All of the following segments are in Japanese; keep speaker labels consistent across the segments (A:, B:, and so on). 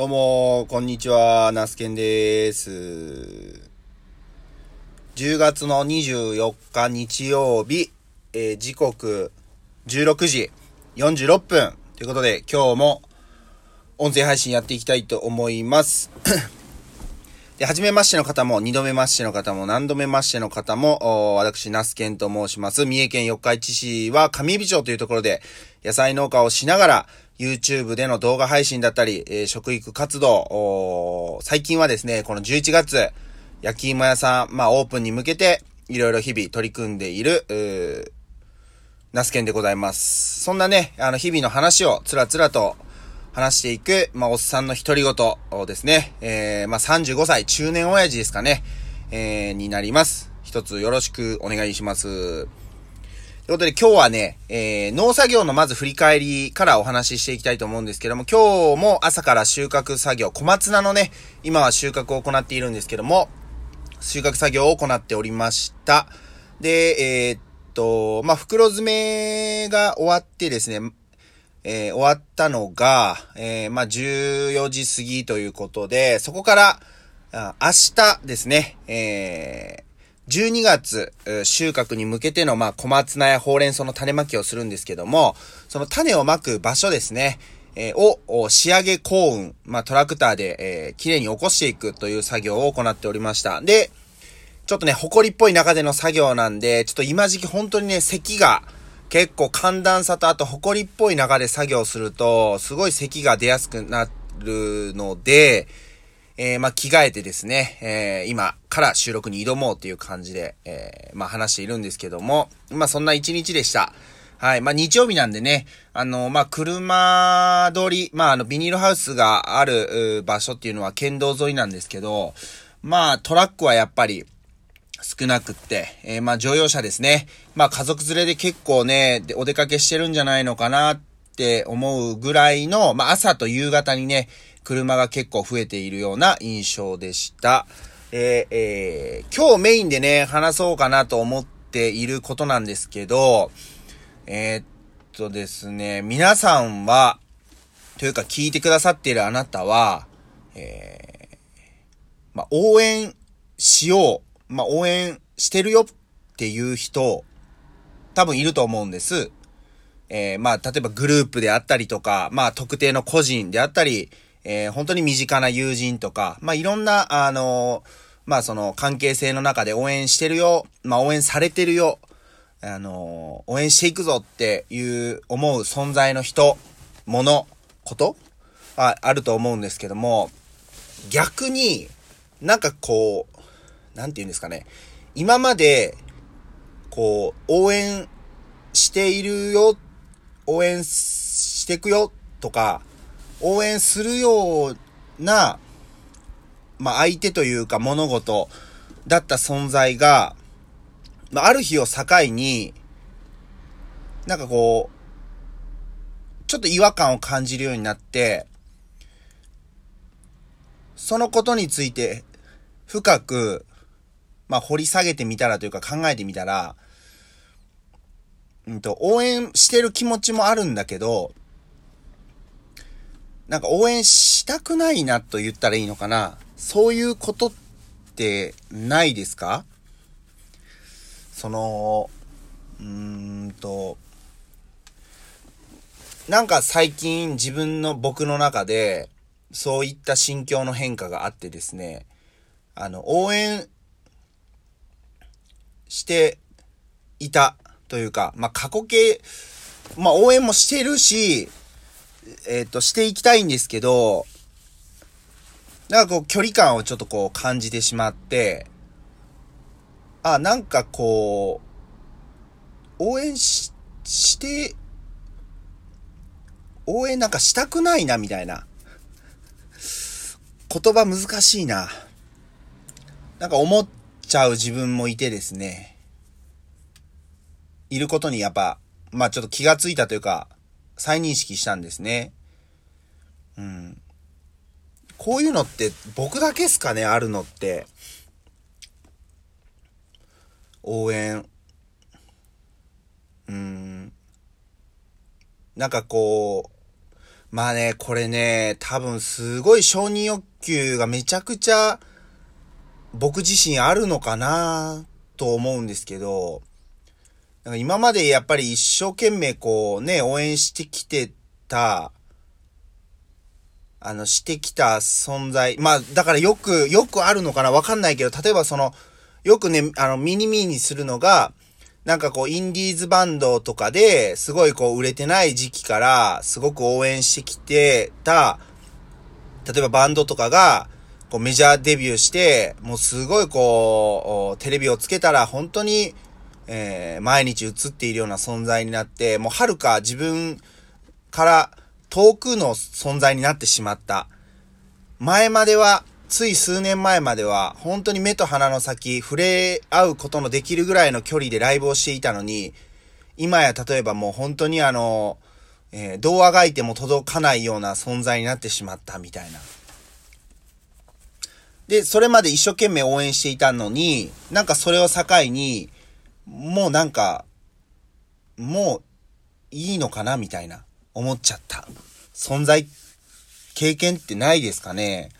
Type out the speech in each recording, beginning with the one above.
A: どうも、こんにちは、ナスケンです。10月の24日日曜日、えー、時刻16時46分ということで、今日も音声配信やっていきたいと思います。で、初めましての方も、二度目ましての方も、何度目ましての方も、私、ナスケンと申します。三重県四日市市は上海町というところで、野菜農家をしながら、YouTube での動画配信だったり、えー、食育活動、最近はですね、この11月、焼き芋屋さん、まあオープンに向けて、いろいろ日々取り組んでいる、うナスケンでございます。そんなね、あの、日々の話をつらつらと話していく、まあ、おっさんの独り言をですね、えー、まあ、35歳、中年親父ですかね、えー、になります。一つよろしくお願いします。ということで今日はね、えー、農作業のまず振り返りからお話ししていきたいと思うんですけども、今日も朝から収穫作業、小松菜のね、今は収穫を行っているんですけども、収穫作業を行っておりました。で、えー、っと、まあ、袋詰めが終わってですね、えー、終わったのが、えー、まあ、14時過ぎということで、そこから、あ明日ですね、えー、12月収穫に向けての、まあ、小松菜やほうれん草の種まきをするんですけども、その種をまく場所ですね、えー、を仕上げ幸運、まあ、トラクターで、えー、綺麗に起こしていくという作業を行っておりました。で、ちょっとね、埃っぽい中での作業なんで、ちょっと今時期本当にね、咳が結構寒暖差とあと埃っぽい中で作業すると、すごい咳が出やすくなるので、えー、まあ、着替えてですね、えー、今から収録に挑もうという感じで、えー、まあ、話しているんですけども、まあ、そんな一日でした。はい。まあ、日曜日なんでね、あの、まあ、車通り、まあ、あの、ビニールハウスがある場所っていうのは県道沿いなんですけど、まあ、トラックはやっぱり少なくって、えー、まあ、乗用車ですね。まあ、家族連れで結構ね、でお出かけしてるんじゃないのかなって思うぐらいの、まあ、朝と夕方にね、車が結構増えているような印象でした。えー、えー、今日メインでね、話そうかなと思っていることなんですけど、えー、っとですね、皆さんは、というか聞いてくださっているあなたは、えー、まあ、応援しよう、まあ、応援してるよっていう人、多分いると思うんです。えー、まあ、例えばグループであったりとか、まあ、特定の個人であったり、えー、本当に身近な友人とか、まあ、いろんな、あのー、まあ、その関係性の中で応援してるよ、まあ、応援されてるよ、あのー、応援していくぞっていう思う存在の人、もの、ことはあると思うんですけども、逆になんかこう、なんて言うんですかね、今まで、こう、応援しているよ、応援してくよとか、応援するような、まあ、相手というか物事だった存在が、まあ、ある日を境に、なんかこう、ちょっと違和感を感じるようになって、そのことについて深く、まあ、掘り下げてみたらというか考えてみたら、うんと、応援してる気持ちもあるんだけど、なんか応援したくないなと言ったらいいのかな。そういうことってないですか？その、うーんと、なんか最近自分の僕の中でそういった心境の変化があってですね、あの、応援していたというか、まあ、過去形、まあ、応援もしてるし、えっ、ー、と、していきたいんですけど、なんかこう、距離感をちょっとこう感じてしまって、あ、なんかこう、応援し、して、応援なんかしたくないな、みたいな。言葉難しいな。なんか思っちゃう自分もいてですね。いることにやっぱ、まあちょっと気がついたというか、再認識したんですね。うん。こういうのって僕だけっすかね、あるのって。応援。うん。なんかこう、まあね、これね、多分すごい承認欲求がめちゃくちゃ僕自身あるのかなと思うんですけど、なんか今までやっぱり一生懸命こうね、応援してきてた、あの、してきた存在。まあ、だからよく、よくあるのかなわかんないけど、例えばその、よくね、あの、ミニミニするのが、なんかこう、インディーズバンドとかで、すごいこう、売れてない時期から、すごく応援してきてた、例えばバンドとかが、こう、メジャーデビューして、もうすごいこう、テレビをつけたら、本当に、えー、毎日映っているような存在になって、もうはるか自分から遠くの存在になってしまった。前までは、つい数年前までは、本当に目と鼻の先、触れ合うことのできるぐらいの距離でライブをしていたのに、今や例えばもう本当にあの、えー、童話がいても届かないような存在になってしまったみたいな。で、それまで一生懸命応援していたのに、なんかそれを境に、もうなんか、もういいのかなみたいな、思っちゃった。存在、経験ってないですかね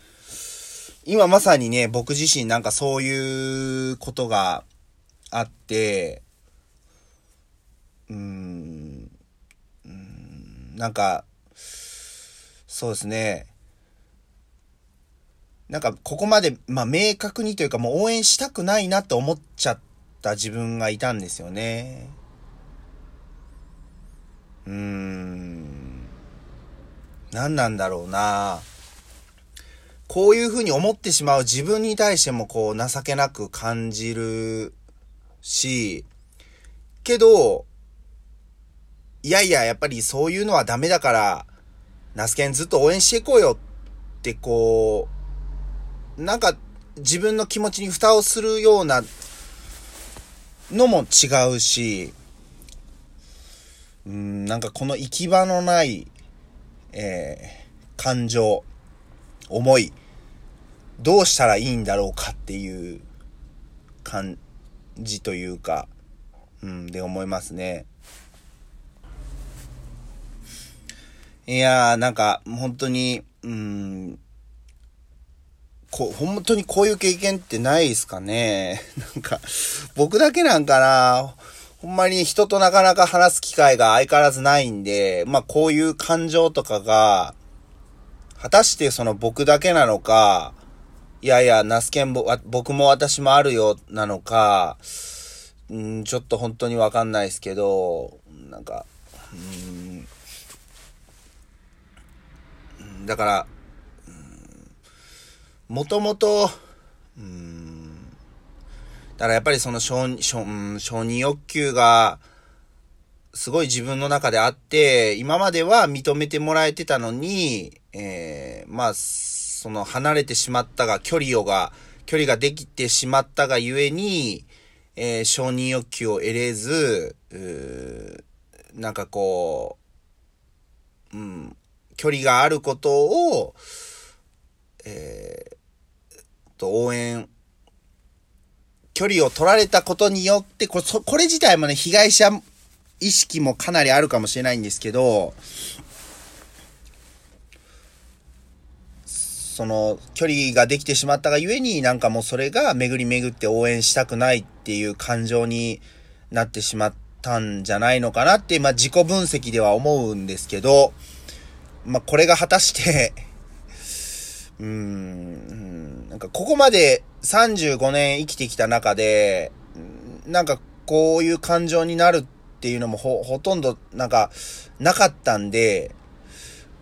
A: 今まさにね、僕自身なんかそういうことがあって、うーん、うーんなんか、そうですね。なんか、ここまで、まあ、明確にというか、もう応援したくないなって思っちゃった自分がいたんですよね。うーん。何なんだろうなこういうふうに思ってしまう自分に対してもこう情けなく感じるし、けど、いやいや、やっぱりそういうのはダメだから、ナスケンずっと応援していこうよってこう、なんか自分の気持ちに蓋をするようなのも違うし、うん、なんかこの行き場のない、えー、感情、思い、どうしたらいいんだろうかっていう感じというか、うん、で思いますね。いやー、なんか、本当に、うん、こ、本当にこういう経験ってないですかね？なんか、僕だけなんかな？ほんまに人となかなか話す機会が相変わらずないんで、まあこういう感情とかが、果たしてその僕だけなのか、いやいや、ナスケン僕も私もあるよ、なのか、んちょっと本当にわかんないですけど、なんか、うんだから、もともと、うん、だからやっぱりその承承承認欲求が、すごい自分の中であって、今までは認めてもらえてたのに、えー、まあ、その離れてしまったが、距離をが、距離ができてしまったがゆえに、えー、承認欲求を得れず、うなんかこう、うん、距離があることを、えー、と応援、距離を取られたことによって、これ、これ自体もね、被害者意識もかなりあるかもしれないんですけど、その、距離ができてしまったがゆえに、なんかもうそれが巡り巡って応援したくないっていう感情になってしまったんじゃないのかなって、まあ自己分析では思うんですけど、まあこれが果たして うーん、なんかここまで35年生きてきた中で、なんかこういう感情になるっていうのもほ、ほとんどなんかなかったんで、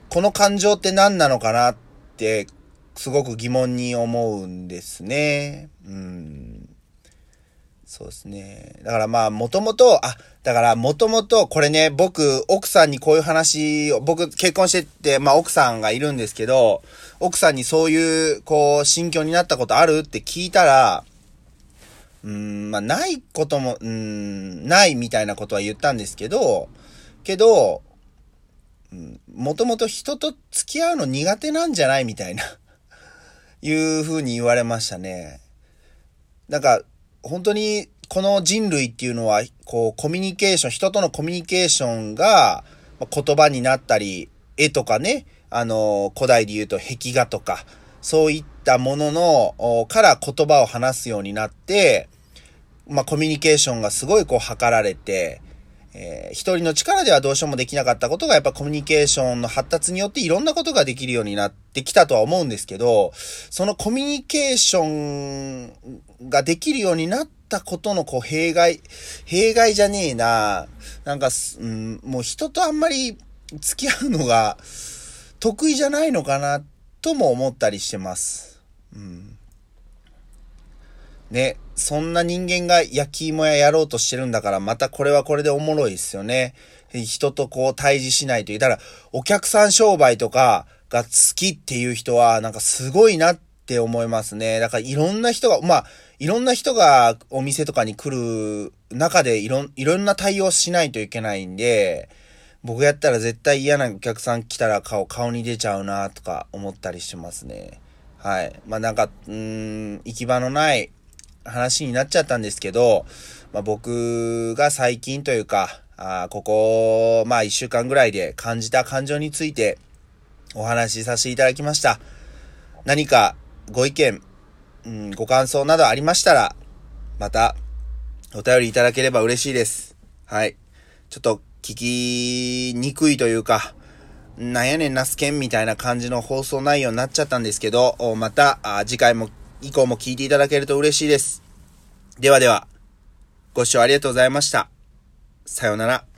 A: この感情って何なのかなってすごく疑問に思うんですね。うん。そうですね。だからまあ、もともと、あ、だからもともと、これね、僕、奥さんにこういう話を、僕結婚してって、まあ奥さんがいるんですけど、奥さんにそういう、こう、心境になったことあるって聞いたら、うん、まあないことも、うん、ないみたいなことは言ったんですけど、けど、もともと人と付き合うの苦手なんじゃないみたいないう風に言われましたね。なんか、本当にこの人類っていうのは、こう、コミュニケーション、人とのコミュニケーションが言葉になったり、絵とかね、あの、古代で言うと壁画とか、そういったものの、から言葉を話すようになって、まあ、コミュニケーションがすごいこう図られて、えー、一人の力ではどうしようもできなかったことがやっぱコミュニケーションの発達によっていろんなことができるようになってきたとは思うんですけど、そのコミュニケーションができるようになったことのこう弊害、弊害じゃねえな。なんか、うん、もう人とあんまり付き合うのが得意じゃないのかなとも思ったりしてます。うん。ね、そんな人間が焼き芋屋やろうとしてるんだから、またこれはこれでおもろいですよね。人とこう対峙しないという。だから、お客さん商売とかが好きっていう人は、なんかすごいなって思いますね。だからいろんな人が、まあ、いろんな人がお店とかに来る中でいろ、いろんな対応しないといけないんで、僕やったら絶対嫌なお客さん来たら顔、顔に出ちゃうなとか思ったりしますね。はい。まあなんか、うん、行き場のない話になっちゃったんですけど、まあ、僕が最近というか、あここ、まあ一週間ぐらいで感じた感情についてお話しさせていただきました。何かご意見、うん、ご感想などありましたら、またお便りいただければ嬉しいです。はい。ちょっと聞きにくいというか、なんやねんなすけんみたいな感じの放送内容になっちゃったんですけど、また次回も以降も聞いていただけると嬉しいです。ではでは、ご視聴ありがとうございました。さようなら。